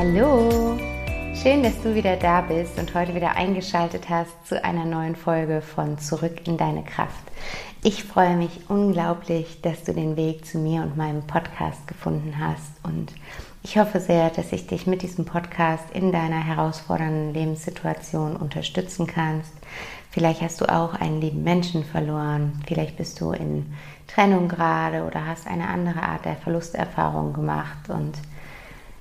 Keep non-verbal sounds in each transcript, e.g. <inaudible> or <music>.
Hallo, schön, dass du wieder da bist und heute wieder eingeschaltet hast zu einer neuen Folge von Zurück in deine Kraft. Ich freue mich unglaublich, dass du den Weg zu mir und meinem Podcast gefunden hast und ich hoffe sehr, dass ich dich mit diesem Podcast in deiner herausfordernden Lebenssituation unterstützen kannst, Vielleicht hast du auch einen lieben Menschen verloren. Vielleicht bist du in Trennung gerade oder hast eine andere Art der Verlusterfahrung gemacht. Und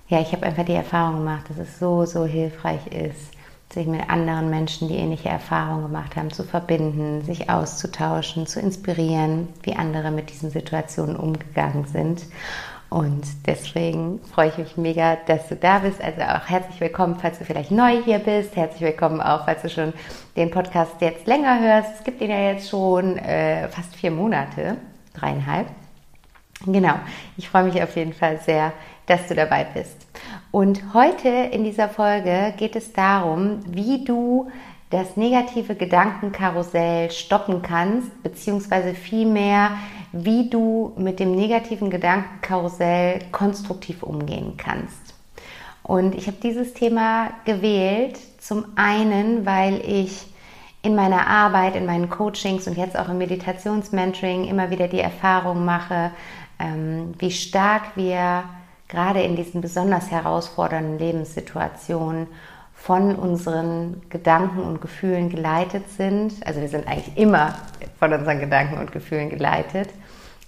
ja, ich habe einfach die Erfahrung gemacht, dass es so, so hilfreich ist, sich mit anderen Menschen, die ähnliche Erfahrungen gemacht haben, zu verbinden, sich auszutauschen, zu inspirieren, wie andere mit diesen Situationen umgegangen sind. Und deswegen freue ich mich mega, dass du da bist. Also auch herzlich willkommen, falls du vielleicht neu hier bist. Herzlich willkommen auch, falls du schon den Podcast jetzt länger hörst. Es gibt ihn ja jetzt schon äh, fast vier Monate, dreieinhalb. Genau, ich freue mich auf jeden Fall sehr, dass du dabei bist. Und heute in dieser Folge geht es darum, wie du das negative Gedankenkarussell stoppen kannst, beziehungsweise vielmehr, wie du mit dem negativen Gedankenkarussell konstruktiv umgehen kannst. Und ich habe dieses Thema gewählt, zum einen, weil ich in meiner Arbeit, in meinen Coachings und jetzt auch im Meditationsmentoring immer wieder die Erfahrung mache, ähm, wie stark wir gerade in diesen besonders herausfordernden Lebenssituationen von unseren Gedanken und Gefühlen geleitet sind. Also wir sind eigentlich immer von unseren Gedanken und Gefühlen geleitet.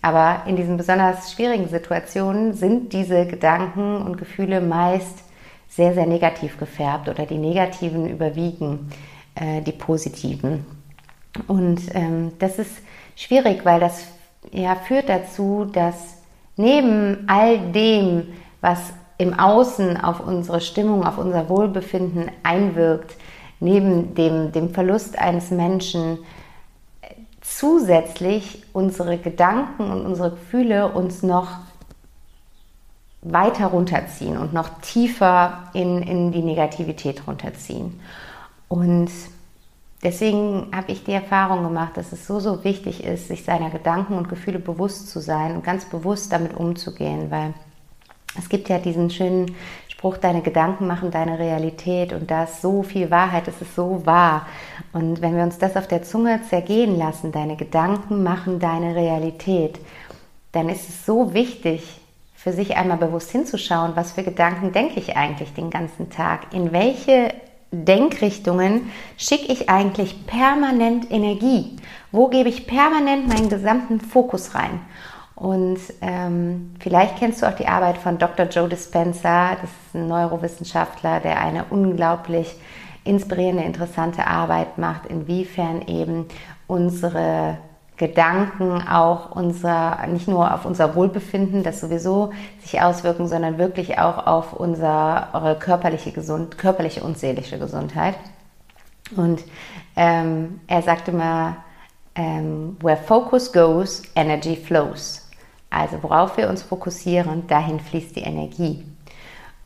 Aber in diesen besonders schwierigen Situationen sind diese Gedanken und Gefühle meist sehr, sehr negativ gefärbt oder die negativen überwiegen äh, die positiven. Und ähm, das ist schwierig, weil das ja führt dazu, dass neben all dem, was im Außen auf unsere Stimmung, auf unser Wohlbefinden einwirkt, neben dem, dem Verlust eines Menschen, zusätzlich unsere Gedanken und unsere Gefühle uns noch weiter runterziehen und noch tiefer in, in die Negativität runterziehen. Und deswegen habe ich die Erfahrung gemacht, dass es so, so wichtig ist, sich seiner Gedanken und Gefühle bewusst zu sein und ganz bewusst damit umzugehen, weil es gibt ja diesen schönen Spruch, deine Gedanken machen deine Realität und da ist so viel Wahrheit, es ist so wahr. Und wenn wir uns das auf der Zunge zergehen lassen, deine Gedanken machen deine Realität, dann ist es so wichtig, für sich einmal bewusst hinzuschauen, was für Gedanken denke ich eigentlich den ganzen Tag, in welche Denkrichtungen schicke ich eigentlich permanent Energie, wo gebe ich permanent meinen gesamten Fokus rein. Und ähm, vielleicht kennst du auch die Arbeit von Dr. Joe Dispenza. Das ist ein Neurowissenschaftler, der eine unglaublich inspirierende, interessante Arbeit macht, inwiefern eben unsere Gedanken auch unser, nicht nur auf unser Wohlbefinden, das sowieso sich auswirken, sondern wirklich auch auf unsere körperliche, Gesund, körperliche und seelische Gesundheit. Und ähm, er sagte mal, ähm, where focus goes, energy flows. Also worauf wir uns fokussieren, dahin fließt die Energie.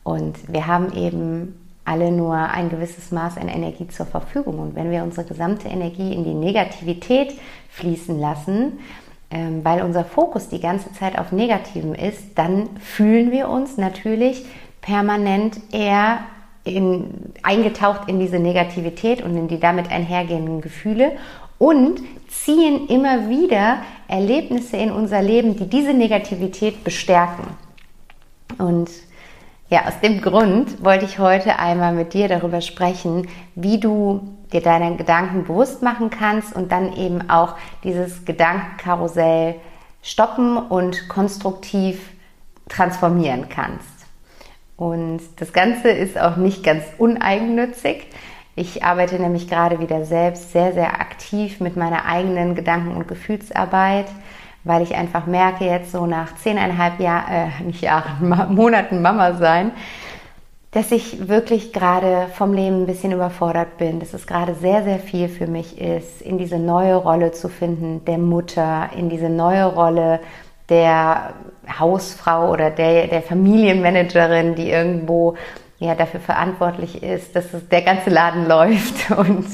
Und wir haben eben alle nur ein gewisses Maß an Energie zur Verfügung. Und wenn wir unsere gesamte Energie in die Negativität fließen lassen, ähm, weil unser Fokus die ganze Zeit auf Negativen ist, dann fühlen wir uns natürlich permanent eher in, eingetaucht in diese Negativität und in die damit einhergehenden Gefühle und ziehen immer wieder Erlebnisse in unser Leben, die diese Negativität bestärken. Und Ja, aus dem Grund wollte ich heute einmal mit dir darüber sprechen, wie du dir deine Gedanken bewusst machen kannst und dann eben auch dieses Gedankenkarussell stoppen und konstruktiv transformieren kannst. Und das Ganze ist auch nicht ganz uneigennützig. Ich arbeite nämlich gerade wieder selbst sehr, sehr aktiv mit meiner eigenen Gedanken- und Gefühlsarbeit, weil ich einfach merke, jetzt so nach zehneinhalb Jahren, äh, nicht Jahren, Monaten Mama sein, dass ich wirklich gerade vom Leben ein bisschen überfordert bin, dass es gerade sehr, sehr viel für mich ist, in diese neue Rolle zu finden, der Mutter, in diese neue Rolle der Hausfrau oder der, der Familienmanagerin, die irgendwo ja, dafür verantwortlich ist, dass der ganze Laden <laughs> läuft und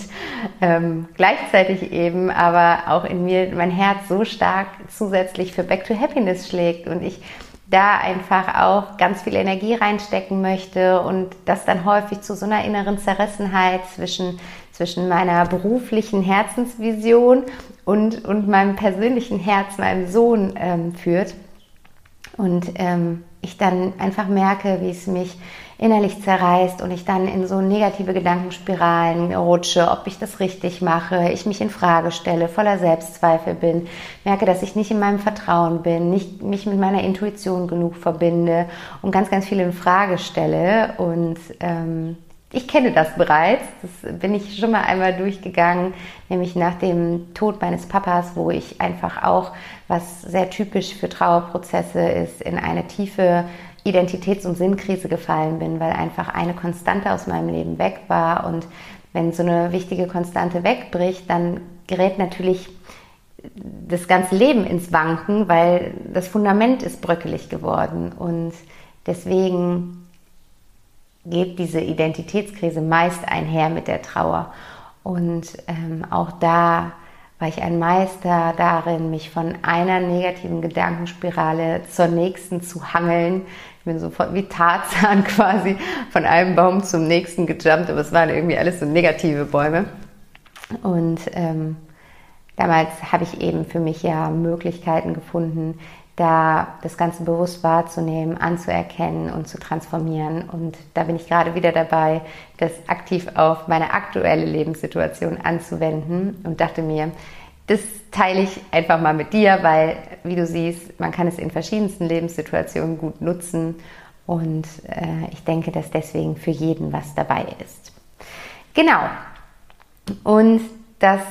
ähm, gleichzeitig eben aber auch in mir mein Herz so stark zusätzlich für Back to Happiness schlägt und ich da einfach auch ganz viel Energie reinstecken möchte und das dann häufig zu so einer inneren Zerrissenheit zwischen, zwischen meiner beruflichen Herzensvision und, und meinem persönlichen Herz, meinem Sohn ähm, führt. Und ähm, ich dann einfach merke, wie es mich innerlich zerreißt und ich dann in so negative Gedankenspiralen rutsche, ob ich das richtig mache, ich mich in Frage stelle, voller Selbstzweifel bin, merke, dass ich nicht in meinem Vertrauen bin, nicht mich mit meiner Intuition genug verbinde und ganz, ganz viel in Frage stelle und ähm, ich kenne das bereits. Das bin ich schon mal einmal durchgegangen, nämlich nach dem Tod meines Papas, wo ich einfach auch, was sehr typisch für Trauerprozesse ist, in eine tiefe Identitäts- und Sinnkrise gefallen bin, weil einfach eine Konstante aus meinem Leben weg war. Und wenn so eine wichtige Konstante wegbricht, dann gerät natürlich das ganze Leben ins Wanken, weil das Fundament ist bröckelig geworden. Und deswegen geht diese Identitätskrise meist einher mit der Trauer. Und ähm, auch da war ich ein Meister darin, mich von einer negativen Gedankenspirale zur nächsten zu hangeln, ich bin sofort wie Tarzan <laughs> quasi von einem Baum zum nächsten gejumpt, aber es waren irgendwie alles so negative Bäume. Und ähm, damals habe ich eben für mich ja Möglichkeiten gefunden, da das Ganze bewusst wahrzunehmen, anzuerkennen und zu transformieren. Und da bin ich gerade wieder dabei, das aktiv auf meine aktuelle Lebenssituation anzuwenden und dachte mir, das teile ich einfach mal mit dir, weil, wie du siehst, man kann es in verschiedensten Lebenssituationen gut nutzen und äh, ich denke, dass deswegen für jeden was dabei ist. Genau. Und das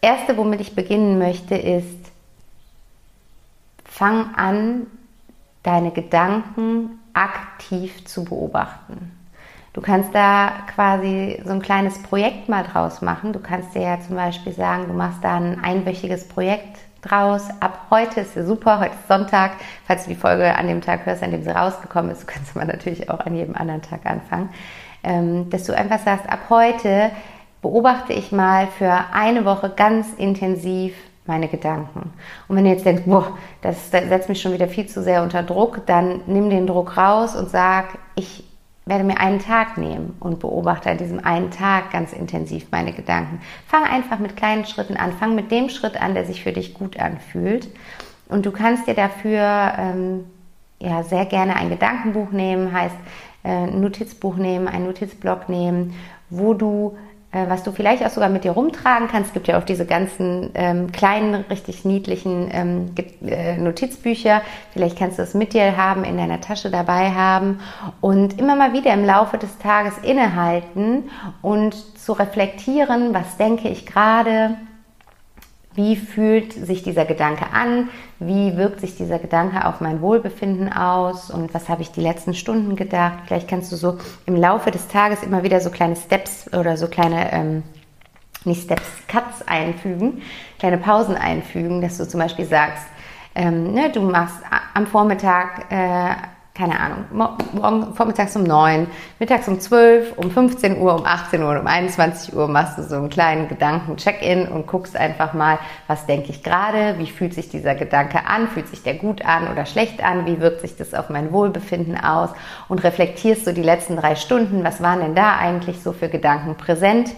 Erste, womit ich beginnen möchte, ist, fang an, deine Gedanken aktiv zu beobachten. Du kannst da quasi so ein kleines Projekt mal draus machen. Du kannst dir ja zum Beispiel sagen, du machst da ein einwöchiges Projekt draus. Ab heute ist ja super, heute ist Sonntag. Falls du die Folge an dem Tag hörst, an dem sie rausgekommen ist, <laughs> kannst du man natürlich auch an jedem anderen Tag anfangen. Ähm, dass du einfach sagst, ab heute beobachte ich mal für eine Woche ganz intensiv meine Gedanken. Und wenn du jetzt denkst, boah, das setzt mich schon wieder viel zu sehr unter Druck, dann nimm den Druck raus und sag, ich werde mir einen Tag nehmen und beobachte an diesem einen Tag ganz intensiv meine Gedanken. Fang einfach mit kleinen Schritten an. Fang mit dem Schritt an, der sich für dich gut anfühlt. Und du kannst dir dafür ähm, ja, sehr gerne ein Gedankenbuch nehmen, heißt äh, ein Notizbuch nehmen, ein Notizblock nehmen, wo du was du vielleicht auch sogar mit dir rumtragen kannst. Es gibt ja auch diese ganzen ähm, kleinen, richtig niedlichen ähm, äh, Notizbücher. Vielleicht kannst du es mit dir haben, in deiner Tasche dabei haben und immer mal wieder im Laufe des Tages innehalten und zu reflektieren, was denke ich gerade, wie fühlt sich dieser Gedanke an? Wie wirkt sich dieser Gedanke auf mein Wohlbefinden aus? Und was habe ich die letzten Stunden gedacht? Vielleicht kannst du so im Laufe des Tages immer wieder so kleine Steps oder so kleine, ähm, nicht Steps, Cuts einfügen, kleine Pausen einfügen, dass du zum Beispiel sagst, ähm, ne, du machst am Vormittag äh, keine Ahnung, morgen vormittags um 9, mittags um 12, um 15 Uhr, um 18 Uhr um 21 Uhr machst du so einen kleinen Gedanken-Check-In und guckst einfach mal, was denke ich gerade, wie fühlt sich dieser Gedanke an, fühlt sich der gut an oder schlecht an, wie wirkt sich das auf mein Wohlbefinden aus und reflektierst du die letzten drei Stunden, was waren denn da eigentlich so für Gedanken präsent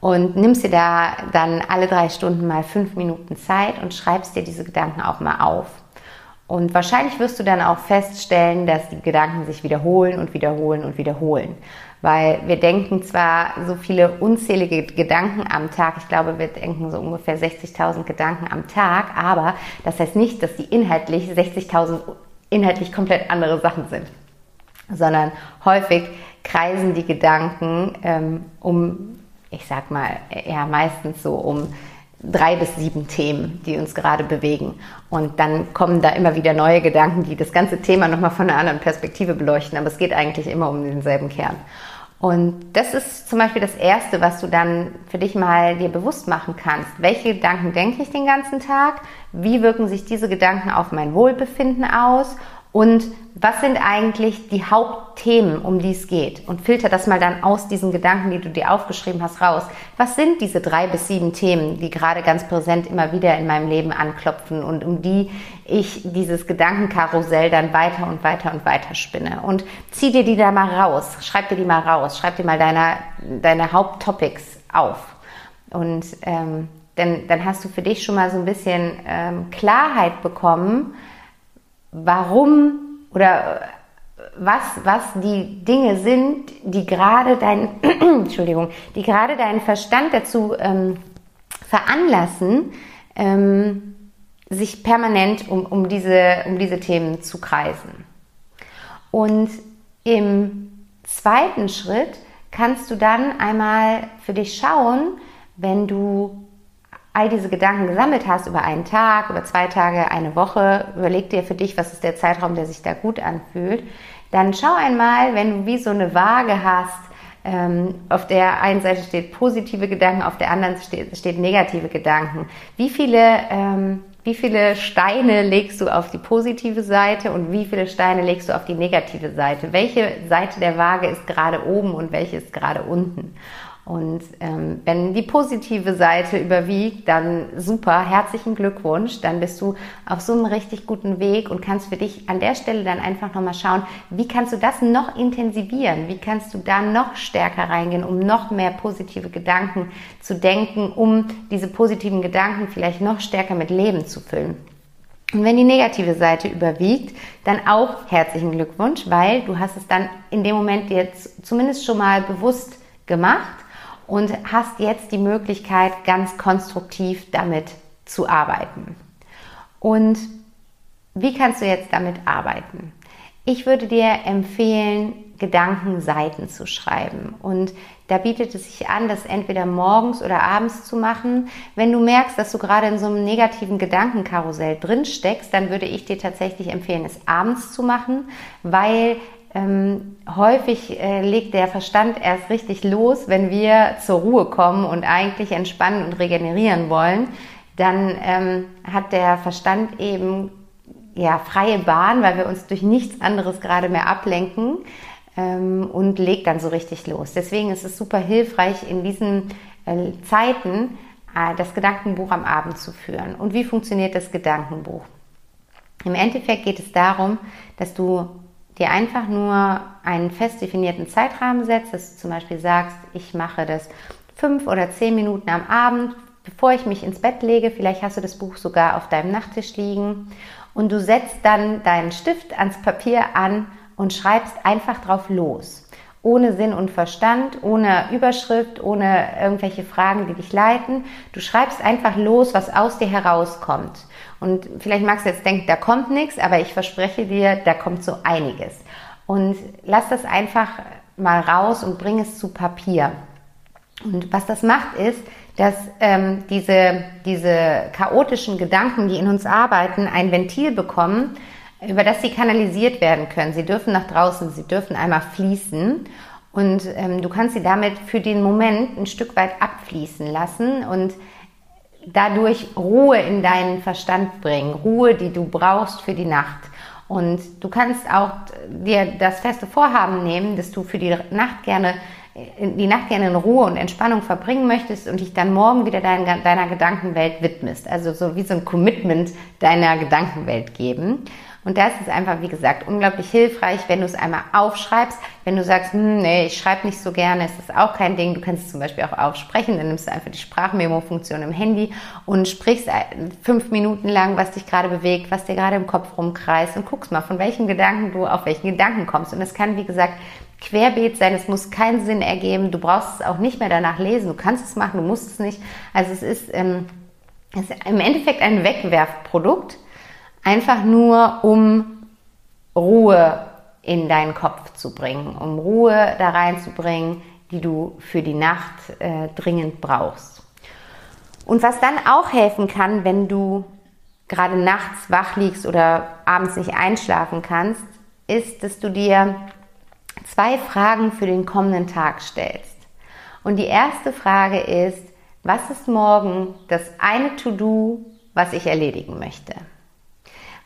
und nimmst dir da dann alle drei Stunden mal fünf Minuten Zeit und schreibst dir diese Gedanken auch mal auf. Und wahrscheinlich wirst du dann auch feststellen, dass die Gedanken sich wiederholen und wiederholen und wiederholen. Weil wir denken zwar so viele unzählige Gedanken am Tag, ich glaube, wir denken so ungefähr 60.000 Gedanken am Tag, aber das heißt nicht, dass die inhaltlich 60.000 inhaltlich komplett andere Sachen sind, sondern häufig kreisen die Gedanken ähm, um, ich sag mal, eher meistens so um drei bis sieben Themen, die uns gerade bewegen. Und dann kommen da immer wieder neue Gedanken, die das ganze Thema nochmal von einer anderen Perspektive beleuchten. Aber es geht eigentlich immer um denselben Kern. Und das ist zum Beispiel das Erste, was du dann für dich mal dir bewusst machen kannst. Welche Gedanken denke ich den ganzen Tag? Wie wirken sich diese Gedanken auf mein Wohlbefinden aus? Und was sind eigentlich die Hauptthemen, um die es geht? Und filter das mal dann aus diesen Gedanken, die du dir aufgeschrieben hast, raus. Was sind diese drei bis sieben Themen, die gerade ganz präsent immer wieder in meinem Leben anklopfen und um die ich dieses Gedankenkarussell dann weiter und weiter und weiter spinne? Und zieh dir die da mal raus. Schreib dir die mal raus. Schreib dir mal deine, deine Haupttopics auf. Und ähm, denn, dann hast du für dich schon mal so ein bisschen ähm, Klarheit bekommen, warum oder was, was die Dinge sind, die gerade dein, <clears throat> Entschuldigung, die gerade deinen Verstand dazu ähm, veranlassen, ähm, sich permanent um, um, diese, um diese Themen zu kreisen. Und im zweiten Schritt kannst du dann einmal für dich schauen, wenn du all diese Gedanken gesammelt hast über einen Tag, über zwei Tage, eine Woche, überleg dir für dich, was ist der Zeitraum, der sich da gut anfühlt, dann schau einmal, wenn du wie so eine Waage hast, ähm, auf der einen Seite steht positive Gedanken, auf der anderen steht, steht negative Gedanken. Wie viele, ähm, wie viele Steine legst du auf die positive Seite und wie viele Steine legst du auf die negative Seite? Welche Seite der Waage ist gerade oben und welche ist gerade unten? Und ähm, wenn die positive Seite überwiegt, dann super, herzlichen Glückwunsch. Dann bist du auf so einem richtig guten Weg und kannst für dich an der Stelle dann einfach nochmal schauen, wie kannst du das noch intensivieren? Wie kannst du da noch stärker reingehen, um noch mehr positive Gedanken zu denken, um diese positiven Gedanken vielleicht noch stärker mit Leben zu füllen? Und wenn die negative Seite überwiegt, dann auch herzlichen Glückwunsch, weil du hast es dann in dem Moment jetzt zumindest schon mal bewusst gemacht und hast jetzt die Möglichkeit, ganz konstruktiv damit zu arbeiten. Und wie kannst du jetzt damit arbeiten? Ich würde dir empfehlen, Gedankenseiten zu schreiben. Und da bietet es sich an, das entweder morgens oder abends zu machen. Wenn du merkst, dass du gerade in so einem negativen Gedankenkarussell drin steckst, dann würde ich dir tatsächlich empfehlen, es abends zu machen, weil ähm, häufig äh, legt der Verstand erst richtig los, wenn wir zur Ruhe kommen und eigentlich entspannen und regenerieren wollen. Dann ähm, hat der Verstand eben ja freie Bahn, weil wir uns durch nichts anderes gerade mehr ablenken ähm, und legt dann so richtig los. Deswegen ist es super hilfreich in diesen äh, Zeiten äh, das Gedankenbuch am Abend zu führen. Und wie funktioniert das Gedankenbuch? Im Endeffekt geht es darum, dass du dir einfach nur einen fest definierten Zeitrahmen setzt, dass du zum Beispiel sagst, ich mache das fünf oder zehn Minuten am Abend, bevor ich mich ins Bett lege. Vielleicht hast du das Buch sogar auf deinem Nachttisch liegen und du setzt dann deinen Stift ans Papier an und schreibst einfach drauf los. Ohne Sinn und Verstand, ohne Überschrift, ohne irgendwelche Fragen, die dich leiten. Du schreibst einfach los, was aus dir herauskommt. Und vielleicht magst du jetzt denken, da kommt nichts, aber ich verspreche dir, da kommt so einiges. Und lass das einfach mal raus und bring es zu Papier. Und was das macht, ist, dass ähm, diese, diese chaotischen Gedanken, die in uns arbeiten, ein Ventil bekommen, über das sie kanalisiert werden können. Sie dürfen nach draußen, sie dürfen einmal fließen. Und ähm, du kannst sie damit für den Moment ein Stück weit abfließen lassen und dadurch Ruhe in deinen Verstand bringen, Ruhe, die du brauchst für die Nacht. Und du kannst auch dir das feste Vorhaben nehmen, dass du für die Nacht gerne die Nacht gerne in Ruhe und Entspannung verbringen möchtest und dich dann morgen wieder dein, deiner Gedankenwelt widmest. Also so wie so ein Commitment deiner Gedankenwelt geben. Und das ist einfach, wie gesagt, unglaublich hilfreich, wenn du es einmal aufschreibst. Wenn du sagst, hm, nee, ich schreibe nicht so gerne, ist das auch kein Ding. Du kannst es zum Beispiel auch aufsprechen. Dann nimmst du einfach die Sprachmemo-Funktion im Handy und sprichst fünf Minuten lang, was dich gerade bewegt, was dir gerade im Kopf rumkreist und guckst mal, von welchen Gedanken du auf welchen Gedanken kommst. Und es kann, wie gesagt, querbeet sein, es muss keinen Sinn ergeben, du brauchst es auch nicht mehr danach lesen, du kannst es machen, du musst es nicht. Also es ist, ähm, es ist im Endeffekt ein Wegwerfprodukt, einfach nur um Ruhe in deinen Kopf zu bringen, um Ruhe da reinzubringen, die du für die Nacht äh, dringend brauchst. Und was dann auch helfen kann, wenn du gerade nachts wach liegst oder abends nicht einschlafen kannst, ist, dass du dir zwei Fragen für den kommenden Tag stellst. Und die erste Frage ist, was ist morgen das eine To-Do, was ich erledigen möchte?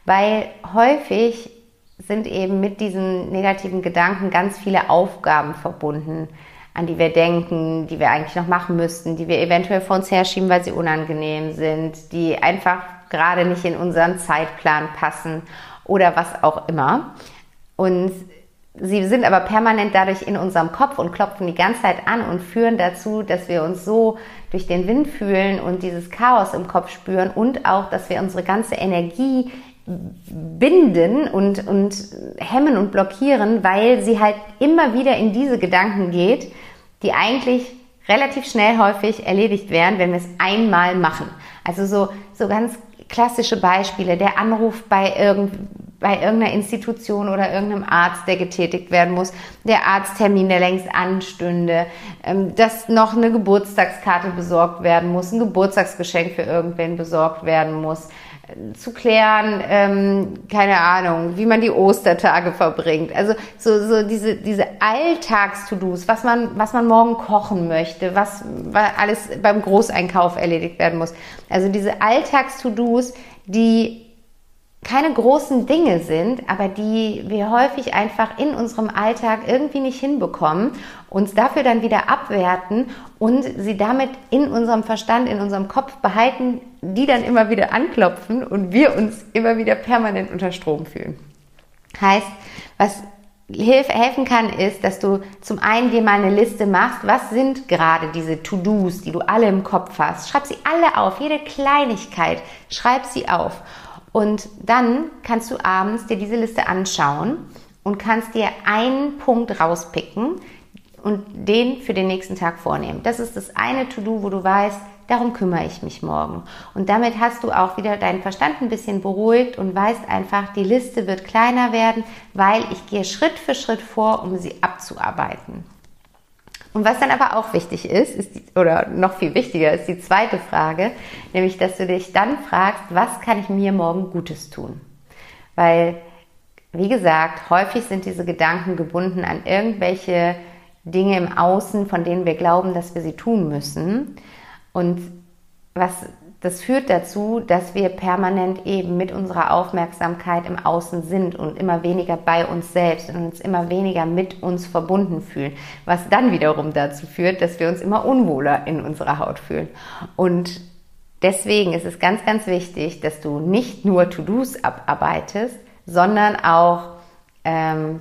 Weil häufig sind eben mit diesen negativen Gedanken ganz viele Aufgaben verbunden, an die wir denken, die wir eigentlich noch machen müssten, die wir eventuell vor uns herschieben, weil sie unangenehm sind, die einfach gerade nicht in unseren Zeitplan passen oder was auch immer. Und sie sind aber permanent dadurch in unserem Kopf und klopfen die ganze Zeit an und führen dazu, dass wir uns so durch den Wind fühlen und dieses Chaos im Kopf spüren und auch, dass wir unsere ganze Energie binden und, und hemmen und blockieren, weil sie halt immer wieder in diese Gedanken geht, die eigentlich relativ schnell häufig erledigt werden, wenn wir es einmal machen. Also so, so ganz klassische Beispiele, der Anruf bei, irgend, bei irgendeiner Institution oder irgendeinem Arzt, der getätigt werden muss, der Arzttermin, der längst anstünde, ähm, dass noch eine Geburtstagskarte besorgt werden muss, ein Geburtstagsgeschenk für irgendwen besorgt werden muss, zu klären, ähm, keine Ahnung, wie man die Ostertage verbringt. Also so, so diese, diese Alltags-To-Dos, was man, was man morgen kochen möchte, was, was alles beim Großeinkauf erledigt werden muss. Also diese Alltags-To-Dos, die keine großen Dinge sind, aber die wir häufig einfach in unserem Alltag irgendwie nicht hinbekommen, uns dafür dann wieder abwerten und sie damit in unserem Verstand, in unserem Kopf behalten, die dann immer wieder anklopfen und wir uns immer wieder permanent unter Strom fühlen. Heißt, was helfen kann, ist, dass du zum einen dir mal eine Liste machst, was sind gerade diese To-Dos, die du alle im Kopf hast. Schreib sie alle auf, jede Kleinigkeit, schreib sie auf und dann kannst du abends dir diese Liste anschauen und kannst dir einen Punkt rauspicken und den für den nächsten Tag vornehmen. Das ist das eine To-Do, wo du weißt, darum kümmere ich mich morgen. Und damit hast du auch wieder deinen Verstand ein bisschen beruhigt und weißt einfach, die Liste wird kleiner werden, weil ich gehe Schritt für Schritt vor, um sie abzuarbeiten. Und was dann aber auch wichtig ist, ist die, oder noch viel wichtiger ist die zweite Frage, nämlich dass du dich dann fragst, was kann ich mir morgen Gutes tun? Weil, wie gesagt, häufig sind diese Gedanken gebunden an irgendwelche Dinge im Außen, von denen wir glauben, dass wir sie tun müssen. Und was das führt dazu, dass wir permanent eben mit unserer Aufmerksamkeit im Außen sind und immer weniger bei uns selbst und uns immer weniger mit uns verbunden fühlen, was dann wiederum dazu führt, dass wir uns immer unwohler in unserer Haut fühlen. Und deswegen ist es ganz, ganz wichtig, dass du nicht nur To-Dos abarbeitest, sondern auch ähm,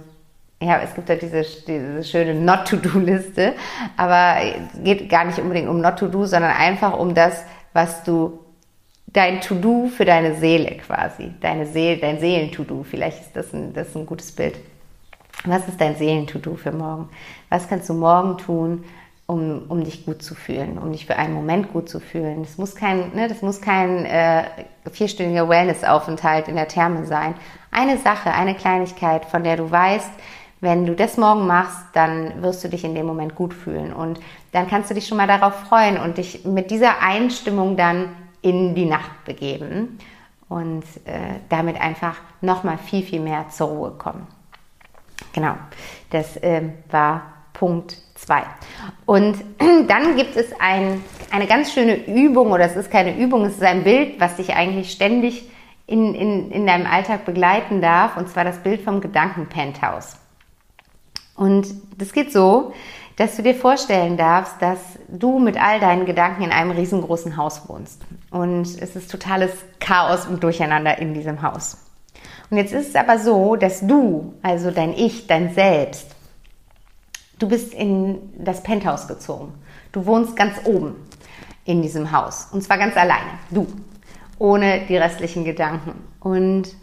ja, es gibt ja diese, diese schöne Not-to-Do-Liste, aber es geht gar nicht unbedingt um Not-to-Do, sondern einfach um das, was du dein To-Do für deine Seele quasi, deine Seele, dein Seelen-To-Do. Vielleicht ist das ein, das ist ein gutes Bild. Was ist dein Seelen-To-Do für morgen? Was kannst du morgen tun, um, um dich gut zu fühlen, um dich für einen Moment gut zu fühlen? Das muss kein, ne, das muss kein äh, vierstündiger Wellness-Aufenthalt in der Therme sein. Eine Sache, eine Kleinigkeit, von der du weißt, wenn du das morgen machst, dann wirst du dich in dem Moment gut fühlen und dann kannst du dich schon mal darauf freuen und dich mit dieser Einstimmung dann in die Nacht begeben und äh, damit einfach nochmal viel, viel mehr zur Ruhe kommen. Genau, das äh, war Punkt 2. Und <clears throat> dann gibt es ein, eine ganz schöne Übung, oder es ist keine Übung, es ist ein Bild, was dich eigentlich ständig in, in, in deinem Alltag begleiten darf, und zwar das Bild vom Gedankenpenthouse. Und das geht so, dass du dir vorstellen darfst, dass du mit all deinen Gedanken in einem riesengroßen Haus wohnst. Und es ist totales Chaos und Durcheinander in diesem Haus. Und jetzt ist es aber so, dass du, also dein Ich, dein Selbst, du bist in das Penthouse gezogen. Du wohnst ganz oben in diesem Haus. Und zwar ganz alleine. Du. Ohne die restlichen Gedanken. Und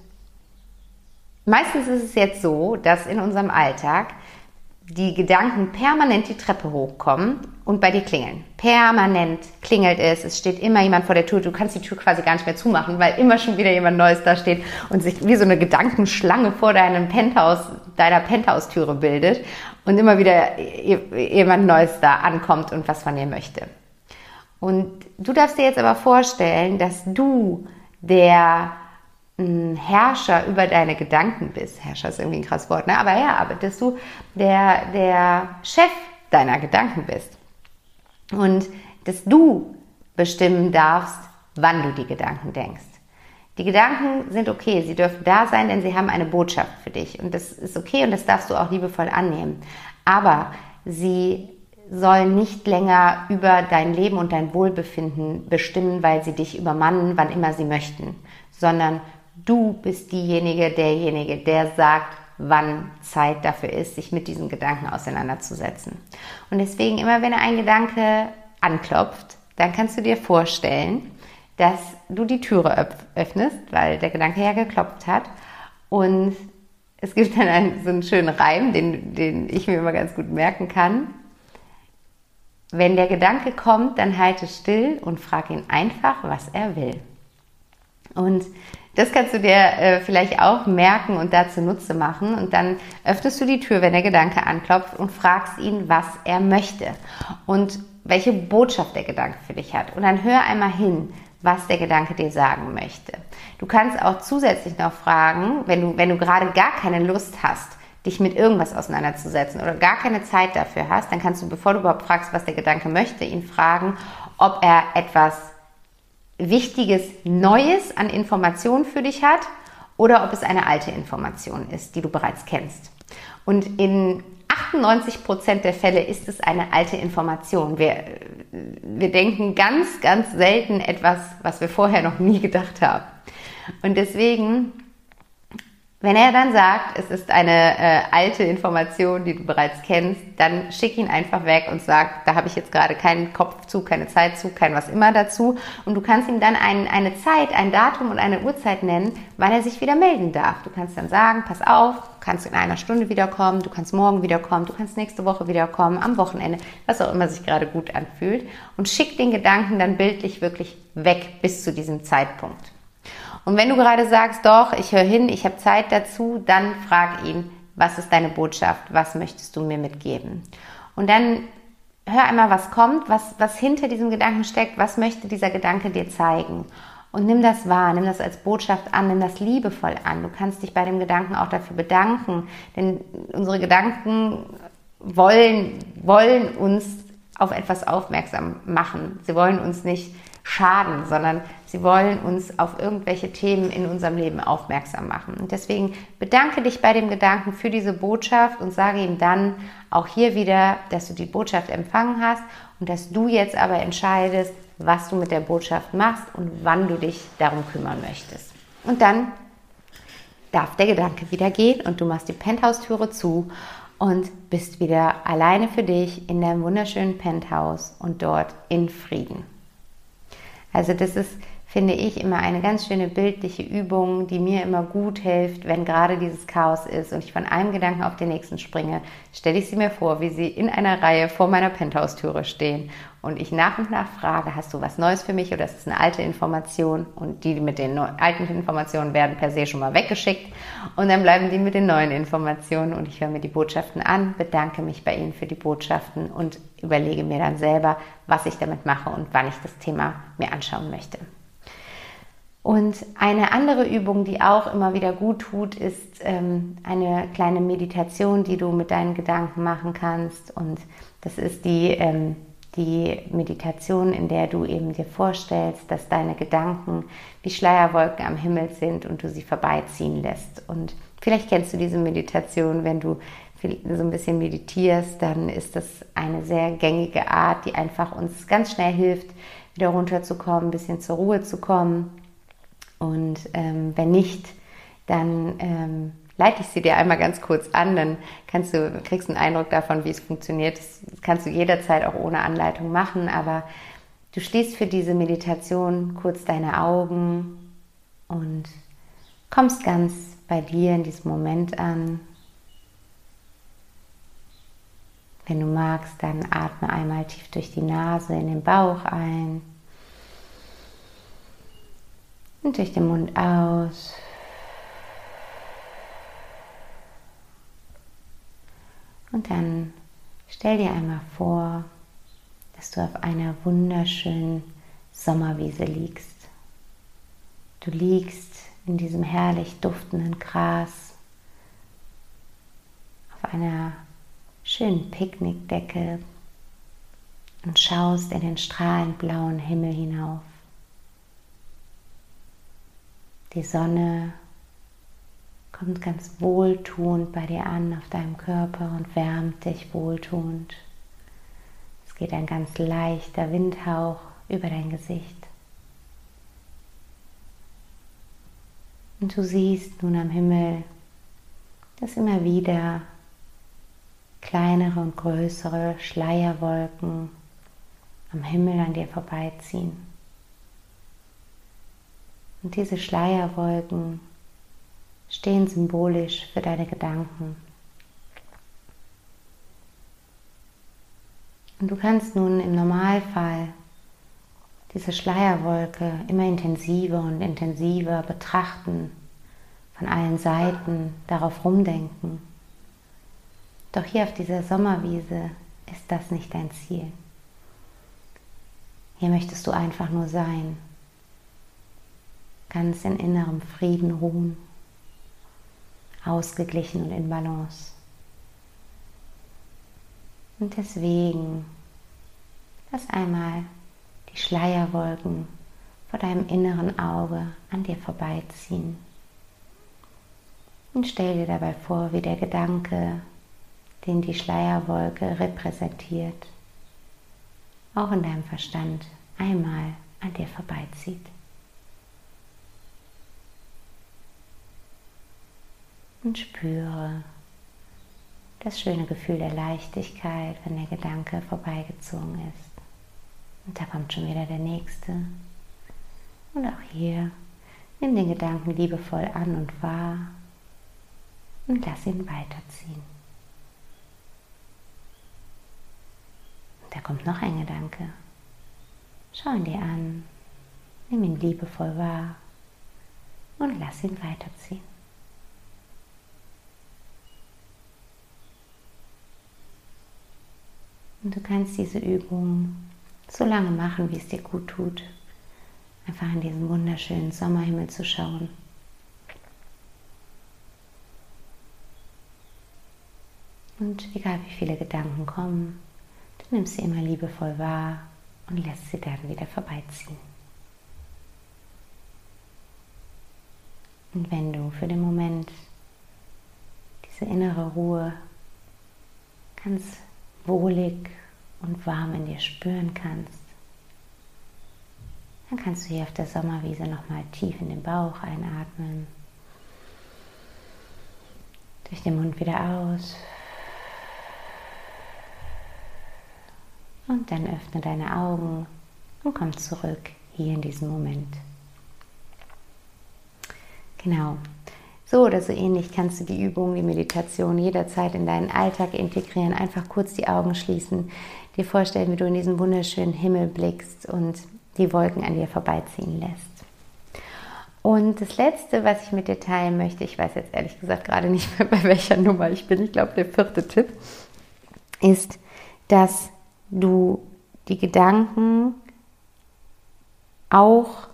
meistens ist es jetzt so, dass in unserem Alltag die Gedanken permanent die Treppe hochkommen und bei dir klingeln. Permanent klingelt es, es steht immer jemand vor der Tür, du kannst die Tür quasi gar nicht mehr zumachen, weil immer schon wieder jemand Neues da steht und sich wie so eine Gedankenschlange vor deinem Penthouse, deiner Penthouse-Türe bildet und immer wieder jemand Neues da ankommt und was von dir möchte. Und du darfst dir jetzt aber vorstellen, dass du der Herrscher über deine Gedanken bist. Herrscher ist irgendwie ein krasses Wort, ne? aber ja, aber dass du der, der Chef deiner Gedanken bist. Und dass du bestimmen darfst, wann du die Gedanken denkst. Die Gedanken sind okay, sie dürfen da sein, denn sie haben eine Botschaft für dich. Und das ist okay und das darfst du auch liebevoll annehmen. Aber sie sollen nicht länger über dein Leben und dein Wohlbefinden bestimmen, weil sie dich übermannen, wann immer sie möchten, sondern Du bist diejenige, derjenige, der sagt, wann Zeit dafür ist, sich mit diesen Gedanken auseinanderzusetzen. Und deswegen immer, wenn ein Gedanke anklopft, dann kannst du dir vorstellen, dass du die Türe öffnest, weil der Gedanke ja geklopft hat. Und es gibt dann einen, so einen schönen Reim, den, den ich mir immer ganz gut merken kann. Wenn der Gedanke kommt, dann halte still und frag ihn einfach, was er will. Und das kannst du dir äh, vielleicht auch merken und dazu Nutze machen. Und dann öffnest du die Tür, wenn der Gedanke anklopft und fragst ihn, was er möchte und welche Botschaft der Gedanke für dich hat. Und dann hör einmal hin, was der Gedanke dir sagen möchte. Du kannst auch zusätzlich noch fragen, wenn du, wenn du gerade gar keine Lust hast, dich mit irgendwas auseinanderzusetzen oder gar keine Zeit dafür hast, dann kannst du, bevor du überhaupt fragst, was der Gedanke möchte, ihn fragen, ob er etwas Wichtiges Neues an Informationen für dich hat oder ob es eine alte Information ist, die du bereits kennst. Und in 98 Prozent der Fälle ist es eine alte Information. Wir, wir denken ganz, ganz selten etwas, was wir vorher noch nie gedacht haben. Und deswegen wenn er dann sagt, es ist eine äh, alte Information, die du bereits kennst, dann schick ihn einfach weg und sag, da habe ich jetzt gerade keinen Kopf zu, keine Zeit zu, kein was immer dazu. Und du kannst ihm dann ein, eine Zeit, ein Datum und eine Uhrzeit nennen, wann er sich wieder melden darf. Du kannst dann sagen, pass auf, du kannst in einer Stunde wiederkommen, du kannst morgen wiederkommen, du kannst nächste Woche wiederkommen, am Wochenende, was auch immer sich gerade gut anfühlt. Und schick den Gedanken dann bildlich wirklich weg bis zu diesem Zeitpunkt. Und wenn du gerade sagst, doch, ich höre hin, ich habe Zeit dazu, dann frag ihn, was ist deine Botschaft, was möchtest du mir mitgeben? Und dann hör einmal, was kommt, was, was hinter diesem Gedanken steckt, was möchte dieser Gedanke dir zeigen. Und nimm das wahr, nimm das als Botschaft an, nimm das liebevoll an. Du kannst dich bei dem Gedanken auch dafür bedanken, denn unsere Gedanken wollen, wollen uns auf etwas aufmerksam machen. Sie wollen uns nicht schaden, sondern sie wollen uns auf irgendwelche Themen in unserem Leben aufmerksam machen. Und deswegen bedanke dich bei dem Gedanken für diese Botschaft und sage ihm dann auch hier wieder, dass du die Botschaft empfangen hast und dass du jetzt aber entscheidest, was du mit der Botschaft machst und wann du dich darum kümmern möchtest. Und dann darf der Gedanke wieder gehen und du machst die Penthouse-Türe zu und bist wieder alleine für dich in deinem wunderschönen Penthouse und dort in Frieden. Also das ist, finde ich, immer eine ganz schöne bildliche Übung, die mir immer gut hilft, wenn gerade dieses Chaos ist und ich von einem Gedanken auf den nächsten springe, stelle ich sie mir vor, wie sie in einer Reihe vor meiner Penthouse-Türe stehen und ich nach und nach frage, hast du was Neues für mich oder ist es eine alte Information? Und die mit den alten Informationen werden per se schon mal weggeschickt und dann bleiben die mit den neuen Informationen und ich höre mir die Botschaften an, bedanke mich bei ihnen für die Botschaften und überlege mir dann selber, was ich damit mache und wann ich das Thema mir anschauen möchte. Und eine andere Übung, die auch immer wieder gut tut, ist ähm, eine kleine Meditation, die du mit deinen Gedanken machen kannst. Und das ist die ähm, die Meditation, in der du eben dir vorstellst, dass deine Gedanken wie Schleierwolken am Himmel sind und du sie vorbeiziehen lässt. Und vielleicht kennst du diese Meditation, wenn du so ein bisschen meditierst, dann ist das eine sehr gängige Art, die einfach uns ganz schnell hilft, wieder runterzukommen, ein bisschen zur Ruhe zu kommen. Und ähm, wenn nicht, dann ähm, leite ich sie dir einmal ganz kurz an, dann kannst du, kriegst einen Eindruck davon, wie es funktioniert. Das kannst du jederzeit auch ohne Anleitung machen, aber du schließt für diese Meditation kurz deine Augen und kommst ganz bei dir in diesem Moment an. Wenn du magst, dann atme einmal tief durch die Nase in den Bauch ein und durch den Mund aus. Und dann stell dir einmal vor, dass du auf einer wunderschönen Sommerwiese liegst. Du liegst in diesem herrlich duftenden Gras auf einer schönen Picknickdecke und schaust in den strahlend blauen Himmel hinauf. Die Sonne kommt ganz wohltuend bei dir an auf deinem Körper und wärmt dich wohltuend. Es geht ein ganz leichter Windhauch über dein Gesicht. Und du siehst nun am Himmel, dass immer wieder kleinere und größere Schleierwolken am Himmel an dir vorbeiziehen. Und diese Schleierwolken stehen symbolisch für deine Gedanken. Und du kannst nun im Normalfall diese Schleierwolke immer intensiver und intensiver betrachten, von allen Seiten darauf rumdenken. Doch hier auf dieser Sommerwiese ist das nicht dein Ziel. Hier möchtest du einfach nur sein, ganz in innerem Frieden ruhen ausgeglichen und in Balance. Und deswegen lass einmal die Schleierwolken vor deinem inneren Auge an dir vorbeiziehen. Und stell dir dabei vor, wie der Gedanke, den die Schleierwolke repräsentiert, auch in deinem Verstand einmal an dir vorbeizieht. Und spüre das schöne Gefühl der Leichtigkeit, wenn der Gedanke vorbeigezogen ist. Und da kommt schon wieder der nächste. Und auch hier nimm den Gedanken liebevoll an und wahr und lass ihn weiterziehen. Und da kommt noch ein Gedanke. Schau ihn dir an, nimm ihn liebevoll wahr und lass ihn weiterziehen. Und du kannst diese Übung so lange machen, wie es dir gut tut. Einfach in diesen wunderschönen Sommerhimmel zu schauen. Und egal wie viele Gedanken kommen, du nimmst sie immer liebevoll wahr und lässt sie dann wieder vorbeiziehen. Und wenn du für den Moment diese innere Ruhe ganz wohlig und warm in dir spüren kannst, dann kannst du hier auf der Sommerwiese nochmal tief in den Bauch einatmen. Durch den Mund wieder aus. Und dann öffne deine Augen und komm zurück hier in diesen Moment. Genau. So oder so ähnlich kannst du die Übung, die Meditation jederzeit in deinen Alltag integrieren. Einfach kurz die Augen schließen, dir vorstellen, wie du in diesen wunderschönen Himmel blickst und die Wolken an dir vorbeiziehen lässt. Und das Letzte, was ich mit dir teilen möchte, ich weiß jetzt ehrlich gesagt gerade nicht mehr, <laughs> bei welcher Nummer ich bin, ich glaube der vierte Tipp, ist, dass du die Gedanken auch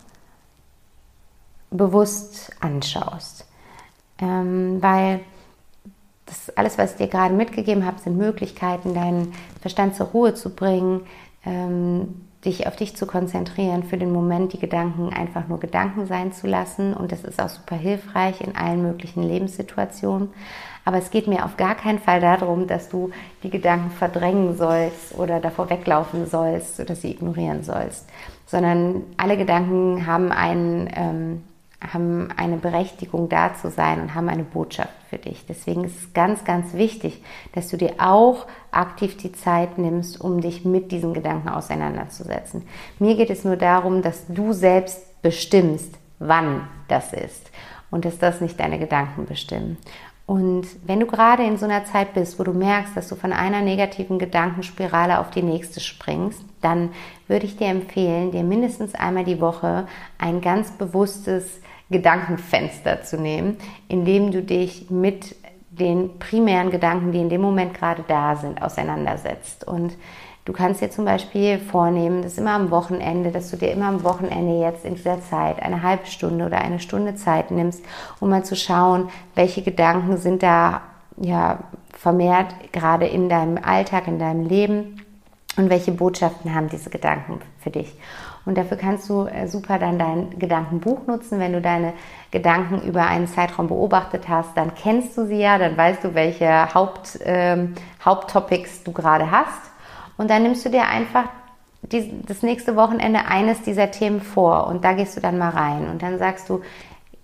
bewusst anschaust ähm, weil das alles, was ich dir gerade mitgegeben habe, sind Möglichkeiten, deinen Verstand zur Ruhe zu bringen, ähm, dich auf dich zu konzentrieren, für den Moment die Gedanken einfach nur Gedanken sein zu lassen. Und das ist auch super hilfreich in allen möglichen Lebenssituationen. Aber es geht mir auf gar keinen Fall darum, dass du die Gedanken verdrängen sollst oder davor weglaufen sollst oder sie ignorieren sollst, sondern alle Gedanken haben einen, ähm, haben eine Berechtigung da zu sein und haben eine Botschaft für dich. Deswegen ist es ganz, ganz wichtig, dass du dir auch aktiv die Zeit nimmst, um dich mit diesen Gedanken auseinanderzusetzen. Mir geht es nur darum, dass du selbst bestimmst, wann das ist und dass das nicht deine Gedanken bestimmen. Und wenn du gerade in so einer Zeit bist, wo du merkst, dass du von einer negativen Gedankenspirale auf die nächste springst, dann würde ich dir empfehlen, dir mindestens einmal die Woche ein ganz bewusstes Gedankenfenster zu nehmen, in dem du dich mit den primären Gedanken, die in dem Moment gerade da sind, auseinandersetzt. Und du kannst dir zum Beispiel vornehmen, dass immer am Wochenende, dass du dir immer am Wochenende jetzt in dieser Zeit eine halbe Stunde oder eine Stunde Zeit nimmst, um mal zu schauen, welche Gedanken sind da ja vermehrt gerade in deinem Alltag, in deinem Leben und welche Botschaften haben diese Gedanken für dich. Und dafür kannst du äh, super dann dein Gedankenbuch nutzen. Wenn du deine Gedanken über einen Zeitraum beobachtet hast, dann kennst du sie ja, dann weißt du, welche Haupt, ähm, Haupttopics du gerade hast. Und dann nimmst du dir einfach die, das nächste Wochenende eines dieser Themen vor und da gehst du dann mal rein und dann sagst du,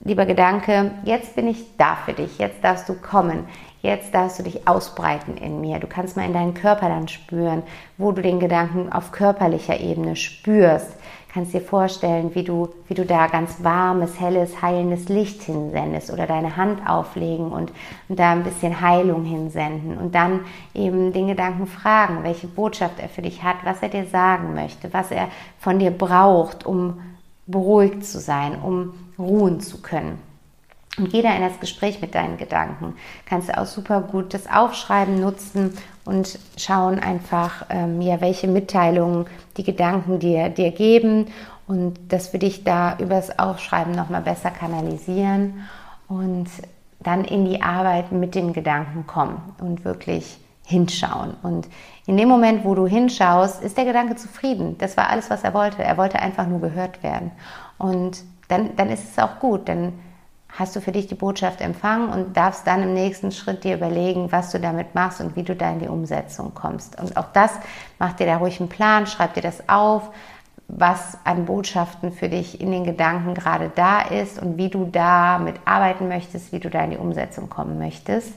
lieber Gedanke, jetzt bin ich da für dich, jetzt darfst du kommen, Jetzt darfst du dich ausbreiten in mir. Du kannst mal in deinen Körper dann spüren, wo du den Gedanken auf körperlicher Ebene spürst. Kannst dir vorstellen, wie du, wie du da ganz warmes, helles, heilendes Licht hinsendest oder deine Hand auflegen und, und da ein bisschen Heilung hinsenden und dann eben den Gedanken fragen, welche Botschaft er für dich hat, was er dir sagen möchte, was er von dir braucht, um beruhigt zu sein, um ruhen zu können. Und geh da in das Gespräch mit deinen Gedanken. Kannst du auch super gut das Aufschreiben nutzen und schauen einfach, ähm, ja, welche Mitteilungen die Gedanken dir, dir geben und das für dich da übers Aufschreiben nochmal besser kanalisieren und dann in die Arbeit mit den Gedanken kommen und wirklich hinschauen. Und in dem Moment, wo du hinschaust, ist der Gedanke zufrieden. Das war alles, was er wollte. Er wollte einfach nur gehört werden. Und dann, dann ist es auch gut, denn hast du für dich die Botschaft empfangen und darfst dann im nächsten Schritt dir überlegen, was du damit machst und wie du da in die Umsetzung kommst. Und auch das, mach dir da ruhig einen Plan, schreib dir das auf, was an Botschaften für dich in den Gedanken gerade da ist und wie du damit arbeiten möchtest, wie du da in die Umsetzung kommen möchtest.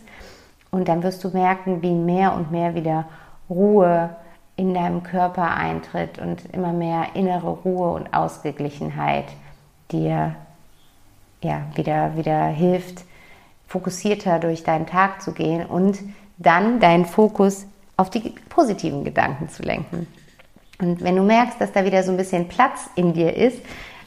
Und dann wirst du merken, wie mehr und mehr wieder Ruhe in deinem Körper eintritt und immer mehr innere Ruhe und Ausgeglichenheit dir ja, wieder, wieder hilft, fokussierter durch deinen Tag zu gehen und dann deinen Fokus auf die positiven Gedanken zu lenken. Und wenn du merkst, dass da wieder so ein bisschen Platz in dir ist,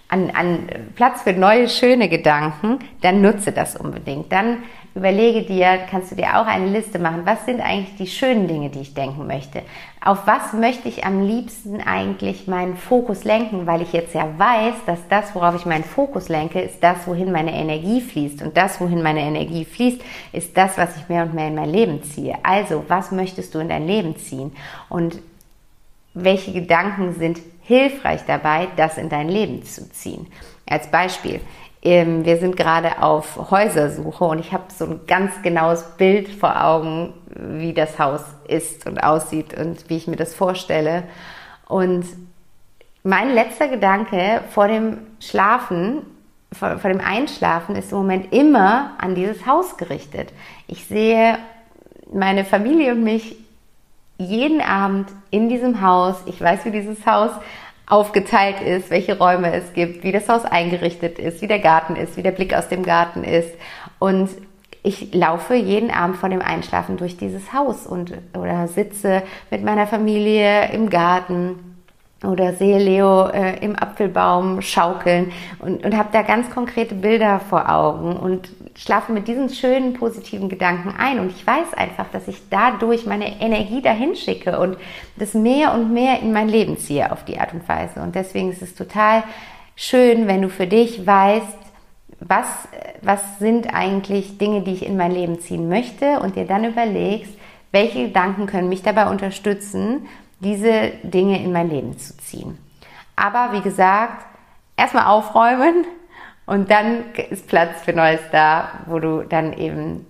an, an Platz für neue, schöne Gedanken, dann nutze das unbedingt. Dann überlege dir, kannst du dir auch eine Liste machen, was sind eigentlich die schönen Dinge, die ich denken möchte? Auf was möchte ich am liebsten eigentlich meinen Fokus lenken, weil ich jetzt ja weiß, dass das, worauf ich meinen Fokus lenke, ist das, wohin meine Energie fließt. Und das, wohin meine Energie fließt, ist das, was ich mehr und mehr in mein Leben ziehe. Also, was möchtest du in dein Leben ziehen? Und welche Gedanken sind hilfreich dabei, das in dein Leben zu ziehen? Als Beispiel, wir sind gerade auf Häusersuche und ich habe so ein ganz genaues Bild vor Augen, wie das Haus ist und aussieht und wie ich mir das vorstelle. Und mein letzter Gedanke vor dem Schlafen, vor, vor dem Einschlafen ist im Moment immer an dieses Haus gerichtet. Ich sehe meine Familie und mich jeden Abend in diesem Haus. Ich weiß, wie dieses Haus aufgeteilt ist, welche Räume es gibt, wie das Haus eingerichtet ist, wie der Garten ist, wie der Blick aus dem Garten ist. Und ich laufe jeden Abend vor dem Einschlafen durch dieses Haus und oder sitze mit meiner Familie im Garten oder sehe Leo äh, im Apfelbaum schaukeln und, und habe da ganz konkrete Bilder vor Augen und schlafe mit diesen schönen positiven Gedanken ein und ich weiß einfach, dass ich dadurch meine Energie dahin schicke und das mehr und mehr in mein Leben ziehe auf die Art und Weise und deswegen ist es total schön, wenn du für dich weißt, was, was sind eigentlich Dinge, die ich in mein Leben ziehen möchte und dir dann überlegst, welche Gedanken können mich dabei unterstützen, diese Dinge in mein Leben zu ziehen. Aber wie gesagt, erstmal aufräumen und dann ist Platz für Neues da, wo du dann eben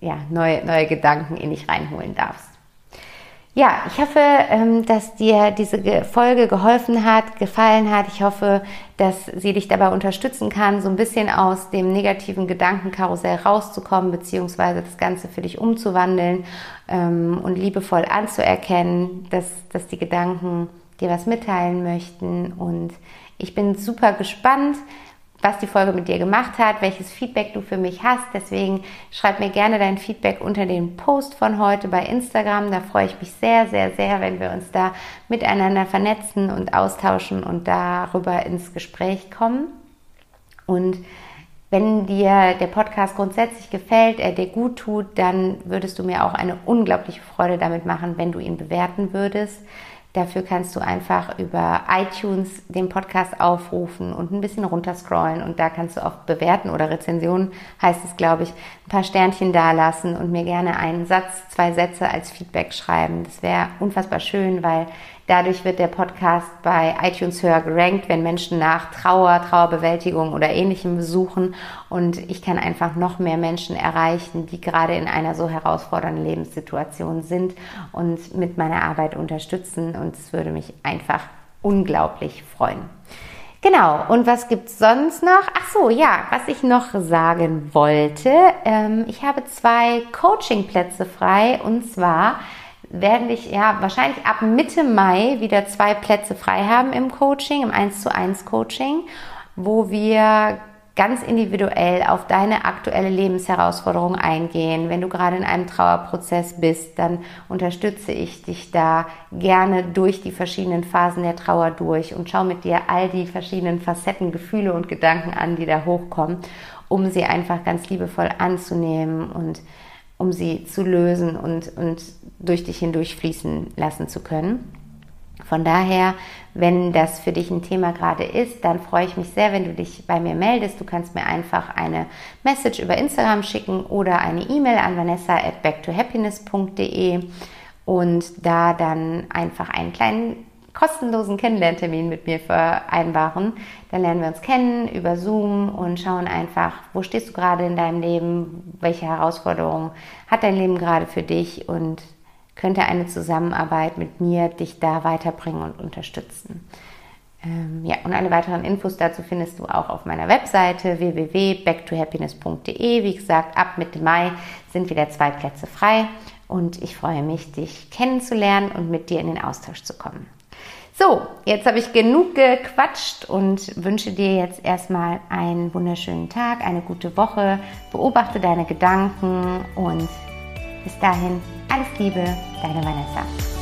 ja, neue, neue Gedanken in dich reinholen darfst. Ja, ich hoffe, ähm, dass dir diese Folge geholfen hat, gefallen hat. Ich hoffe, dass sie dich dabei unterstützen kann, so ein bisschen aus dem negativen Gedankenkarussell rauszukommen, beziehungsweise das Ganze für dich umzuwandeln ähm, und liebevoll anzuerkennen, dass, dass die Gedanken dir was mitteilen möchten. Und ich bin super gespannt, was die Folge mit dir gemacht hat, welches Feedback du für mich hast. Deswegen schreib mir gerne dein Feedback unter den Post von heute bei Instagram. Da freue ich mich sehr, sehr, sehr, wenn wir uns da miteinander vernetzen und austauschen und darüber ins Gespräch kommen. Und wenn dir der Podcast grundsätzlich gefällt, er dir gut tut, dann würdest du mir auch eine unglaubliche Freude damit machen, wenn du ihn bewerten würdest. Dafür kannst du einfach über iTunes den Podcast aufrufen und ein bisschen runterscrollen und da kannst du auf Bewerten oder Rezensionen, heißt es, glaube ich, ein paar Sternchen dalassen und mir gerne einen Satz, zwei Sätze als Feedback schreiben. Das wäre unfassbar schön, weil Dadurch wird der Podcast bei iTunes höher gerankt, wenn Menschen nach Trauer, Trauerbewältigung oder ähnlichem suchen. Und ich kann einfach noch mehr Menschen erreichen, die gerade in einer so herausfordernden Lebenssituation sind und mit meiner Arbeit unterstützen. Und es würde mich einfach unglaublich freuen. Genau, und was gibt es sonst noch? Ach so, ja, was ich noch sagen wollte. Ähm, ich habe zwei Coachingplätze frei und zwar werde ich ja wahrscheinlich ab Mitte Mai wieder zwei Plätze frei haben im Coaching, im 1 zu 1 Coaching, wo wir ganz individuell auf deine aktuelle Lebensherausforderung eingehen. Wenn du gerade in einem Trauerprozess bist, dann unterstütze ich dich da gerne durch die verschiedenen Phasen der Trauer durch und schau mit dir all die verschiedenen Facetten, Gefühle und Gedanken an, die da hochkommen, um sie einfach ganz liebevoll anzunehmen und um sie zu lösen und, und durch dich hindurch fließen lassen zu können. Von daher, wenn das für dich ein Thema gerade ist, dann freue ich mich sehr, wenn du dich bei mir meldest. Du kannst mir einfach eine Message über Instagram schicken oder eine E-Mail an vanessa at backtohappiness.de und da dann einfach einen kleinen kostenlosen Kennenlerntermin mit mir vereinbaren. Dann lernen wir uns kennen über Zoom und schauen einfach, wo stehst du gerade in deinem Leben, welche Herausforderungen hat dein Leben gerade für dich und könnte eine Zusammenarbeit mit mir dich da weiterbringen und unterstützen. Ähm, ja, und alle weiteren Infos dazu findest du auch auf meiner Webseite www.backtohappiness.de. Wie gesagt, ab Mitte Mai sind wieder zwei Plätze frei und ich freue mich, dich kennenzulernen und mit dir in den Austausch zu kommen. So, jetzt habe ich genug gequatscht und wünsche dir jetzt erstmal einen wunderschönen Tag, eine gute Woche. Beobachte deine Gedanken und bis dahin alles Liebe, deine Vanessa.